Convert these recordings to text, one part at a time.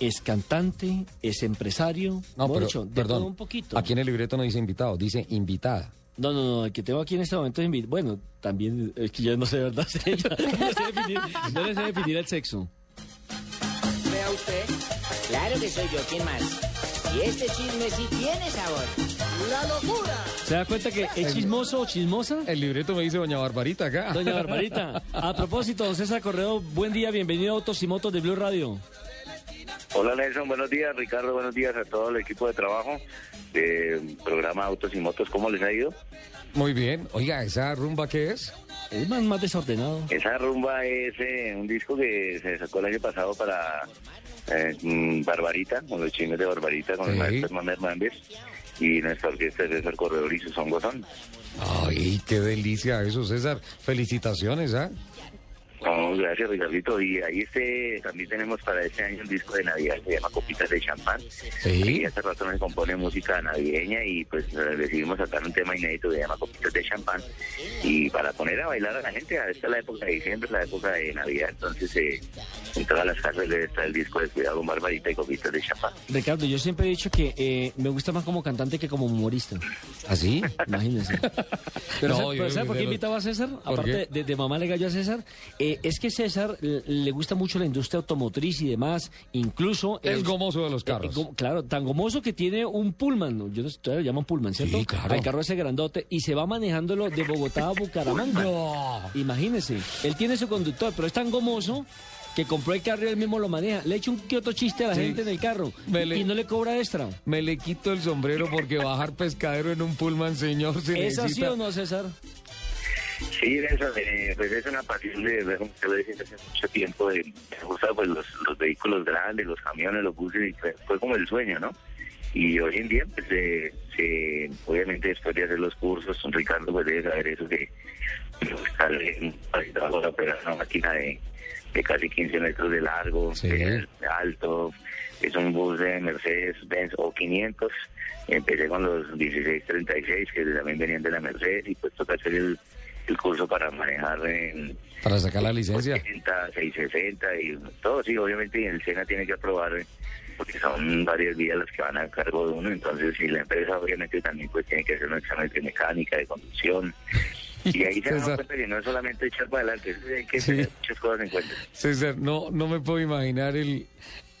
es cantante, es empresario. No, pero, de perdón, todo un poquito. aquí en el libreto no dice invitado, dice invitada. No, no, no, el que tengo aquí en este momento es invi- Bueno, también es que yo no sé, ¿verdad? Yo no, sé definir, no le sé definir el sexo. Vea usted. Claro que soy yo, ¿quién más? Y este chisme sí tiene sabor. ¡La locura! ¿Se da cuenta que es chismoso o chismosa? El libreto me dice doña Barbarita acá. Doña Barbarita. A propósito, don César Correo, buen día, bienvenido a Autos y Motos de Blue Radio. Hola Nelson, buenos días. Ricardo, buenos días a todo el equipo de trabajo del programa Autos y Motos. ¿Cómo les ha ido? Muy bien. Oiga, ¿esa rumba qué es? Es más, más desordenado. Esa rumba es eh, un disco que se sacó el año pasado para eh, mm, Barbarita, con los chinos de Barbarita, con Sí. el maestro Hernán Hernández y nuestra orquesta de César Corredor y sus hongos son. Ay, qué delicia eso, César. Felicitaciones, ¿ah? No, gracias Ricardito. Y ahí este, también tenemos para este año un disco de Navidad que se llama Copitas de Champán. Sí. Y hace rato me compone música navideña y pues decidimos sacar un tema inédito que se llama Copitas de Champán. Y para poner a bailar a la gente, esta es la época de diciembre, es la época de Navidad. Entonces eh, en todas las debe estar el disco de Cuidado con Barbarita y Copitas de Champán. Ricardo, yo siempre he dicho que eh, me gusta más como cantante que como humorista. ¿Así? Imagínense. Pero, No, ¿sabe- yo- pero ¿sabe por qué invitaba a César? ¿Por Aparte de, de mamá le gallo a César, eh, es que César le gusta mucho la industria automotriz y demás, incluso... Es gomoso de los eh, carros. go- claro, tan gomoso que tiene un pullman, ¿no? yo no sé, todavía lo llaman pullman, ¿cierto? Sí, claro. Al carro ese grandote y se va manejándolo de Bogotá a Bucaramanga. No. Imagínese, él tiene su conductor, pero es tan gomoso que compró el carro y él mismo lo maneja. Le echa un que otro chiste a la Sí. gente en el carro Me y, le- y no le cobra extra. Me le quito el sombrero porque bajar pescadero en un pullman, señor, se ¿Es así o no, César? Sí, eso, eh, pues es una pasión de ver, lo hace mucho tiempo, de, me gusta pues los, los vehículos grandes, los camiones, los buses, y fue, fue como el sueño, ¿no? Y hoy en día, pues, eh, se- obviamente después de hacer los cursos, Ricardo pues debe saber eso que estar en para operar una máquina de, de casi 15 metros de largo, Sí. de alto, es un bus de Mercedes-Benz O500, empecé con los 1636 que también venían de la Mercedes y pues toca hacer el, el curso para manejar en Para sacar la licencia. 60, 660 y todo, sí, obviamente y el SENA tiene que aprobar eh, porque son varias vías las que van a cargo de uno, entonces si la empresa obviamente también pues tiene que hacer un examen de mecánica, de conducción y ahí se dan cuenta que no es solamente echar para adelante, hay que Sí. tener muchas cosas en cuenta. César, no, no me puedo imaginar el,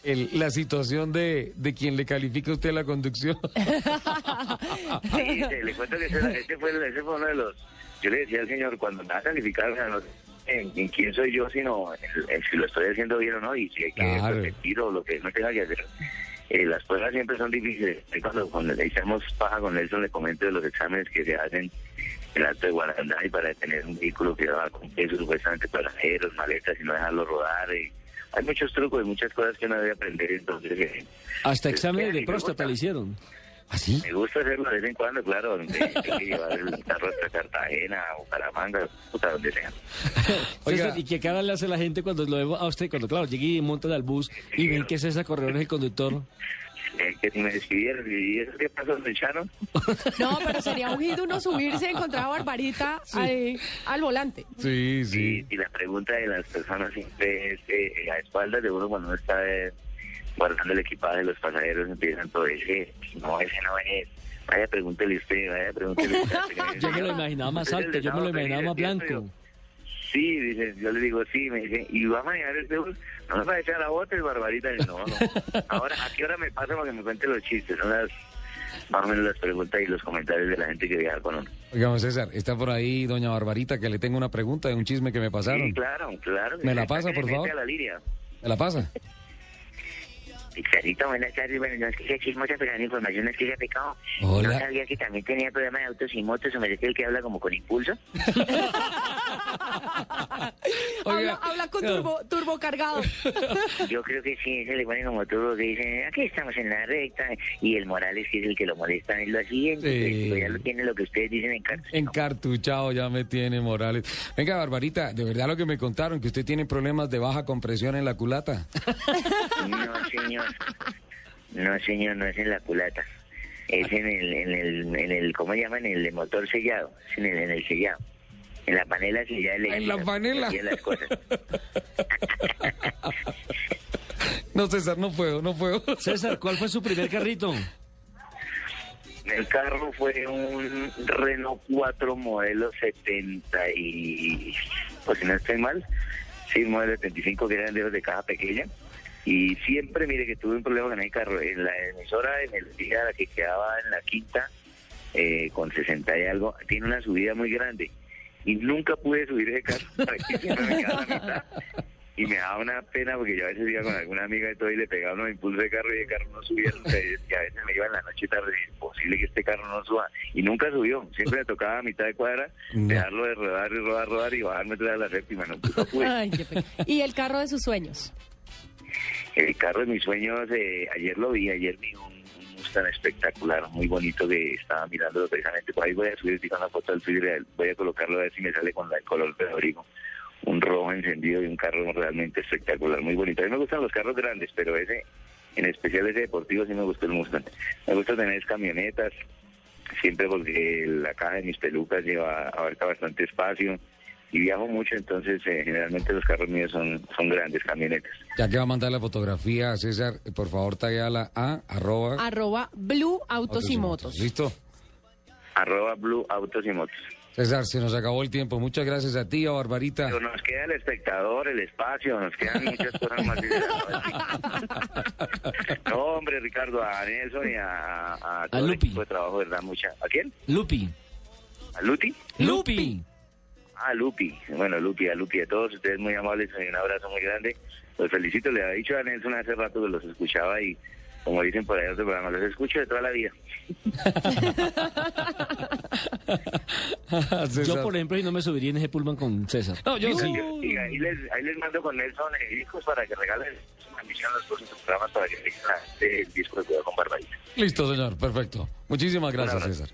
el- la situación de, de quien le califica a usted la conducción. Sí, le cuento que ese, ese fue, ese fue uno de los... Yo le decía al señor, cuando me va a calificar, o sea, no en, en quién soy yo, sino en, en si lo estoy haciendo bien o no, y si hay que repetir o lo que no tenga que hacer. Eh, las pruebas siempre son difíciles. Cuando, cuando le hicimos paja con Nelson, le comento de los exámenes que se hacen en el Alto de Guarandá y para tener un vehículo que va con peso supuestamente pasajeros, maletas y no dejarlo rodar. eh. Hay muchos trucos y muchas cosas que uno debe aprender, entonces... eh, Hasta pues, exámenes de próstata le hicieron. ¿Así? Me gusta hacerlo de vez en cuando, claro, donde hay que llevar el carro hasta Cartagena o Caramanga, puta, donde sea. Oiga. César, ¿y qué cara le hace la gente cuando lo ve a usted? Cuando, claro, llegue y monta al bus y ven que César Corredor es el conductor. Que si me despidieron, ¿y eso qué pasó, me echaron? No, pero sería un hit uno subirse y encontrar a Barbarita ahí, al volante. Sí, Y, sí. y la pregunta de las personas siempre es, eh, a espaldas de uno cuando uno está eh, guardando el equipaje de los pasajeros, empiezan todo ese, no, ese no es. Vaya, pregúntele usted, vaya, pregúntele usted. Yo me lo imaginaba más alto, yo me lo imaginaba más blanco. Sí, dice, yo le digo, sí, me dice, ¿y va a manejar este bus? No nos va a echar a botes, barbarita. Y no, no. Ahora, ¿a qué hora me pasa para que me cuente los chistes? Son las, más o menos las preguntas y los comentarios de la gente que viaja con uno. Oigamos, César, está por ahí doña Barbarita que le tengo una pregunta de un chisme que me pasaron. Sí, claro, claro. ¿Me la pasa, por favor? a la línea. ¿Me la pasa? Pixarito, buenas tardes. Bueno, no es que sea chismosa, pero la información no es que sea pecado. Hola. No sabía que también tenía programa de autos y motos, o me decía el que habla como con impulso. habla, habla con turbo, turbo cargado. Yo creo que sí, se le pone como todo, que dicen, aquí estamos en la recta, y el Morales, que es el que lo molesta, es lo siguiente, Sí. pues, ya lo tiene lo que ustedes dicen en cárcel. Encartuchado ya me tiene Morales. Venga, Barbarita, de verdad lo que me contaron, que usted tiene problemas de baja compresión en la culata. No, señor. No, señor, no es en la culata. Es en el, en el, en el ¿cómo llaman? En el motor sellado. Es en el, en el sellado. En la panela sellada eléctrica. En la panela. Las cosas. No, César, no puedo, no puedo. César, ¿cuál fue su primer carrito? El carro fue un Renault 4 modelo 70 y... Pues si no estoy mal, sí, modelo 75 que eran de los de caja pequeña. Y siempre, mire, que tuve un problema con el carro. En la emisora, en el día que quedaba en la quinta, eh, con 60 y algo, tiene una subida muy grande. Y nunca pude subir ese carro. para que siempre me quedaba a la mitad. Y me daba una pena porque yo a veces iba con alguna amiga y todo y le pegaba unos impulsos de carro y el carro no subía. Y a veces me iba en la noche tarde y es imposible que este carro no suba. Y nunca subió. Siempre me tocaba a mitad de cuadra No. dejarlo de rodar y rodar, rodar y bajarme a la séptima. No, no pude. Ay, qué pena. y el carro de sus sueños. El carro de mis sueños, eh, ayer lo vi, ayer vi un, Mustang espectacular, muy bonito que estaba mirándolo precisamente. Por ahí voy a subir una foto del Twitter, voy a colocarlo a ver si me sale con la- el color de Rodrigo. Un rojo encendido y un carro realmente espectacular, muy bonito. A mí me gustan los carros grandes, pero ese, en especial ese deportivo, sí me gustó el Mustang. Me gusta tener camionetas, siempre porque la caja de mis pelucas lleva abarca bastante espacio y viajo mucho, entonces eh, generalmente los carros míos son, son grandes camionetas. Ya que va a mandar la fotografía a César, por favor, tagueala a arroba Arroba Blue Autos y Motos. ¿Listo? arroba Blue Autos y Motos. César, se nos acabó el tiempo. Muchas gracias a ti, a Barbarita. Pero nos queda el espectador, el espacio, nos quedan muchas cosas más. no, hombre, Ricardo, a Nelson y a, a todo el Lupi. equipo de trabajo, ¿verdad? Mucha. ¿A quién? Lupi. ¿A Luti? Lupi. Ah, Lupi. Bueno, Lupi, a Lupi, a todos ustedes muy amables, y un abrazo muy grande. Los felicito, le había dicho a Nelson hace rato que los escuchaba y, como dicen por ahí en otro programa, los escucho de toda la vida. Yo, por ejemplo, y no me subiría en ese pullman con César. No, yo sí. Y ahí les, ahí les mando con Nelson eh, discos para que regalen a los próximos programas para que tengan el disco de Cuidado con Barbarita. Listo, señor. Perfecto. Muchísimas gracias. César.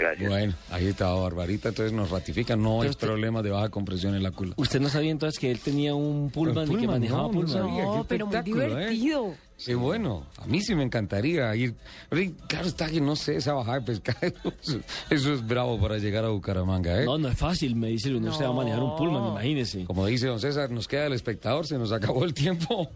Gracias. Bueno, ahí está Barbarita, entonces nos ratifica, no hay usted- problema de baja compresión en la culata. ¿Usted no sabía entonces que él tenía un pullman, y que Pullman, manejaba no, no pullman? sabía. No, qué pero muy espectáculo, ¿eh? divertido. Sí, bueno, a mí sí me encantaría ir. Pero, claro está que no sé, esa bajada de pescado, eso, es bravo para llegar a Bucaramanga, ¿eh? No, no es fácil, me dice uno, usted va a manejar un pullman, imagínese. Como dice don César, nos queda el espectador, se nos acabó el tiempo.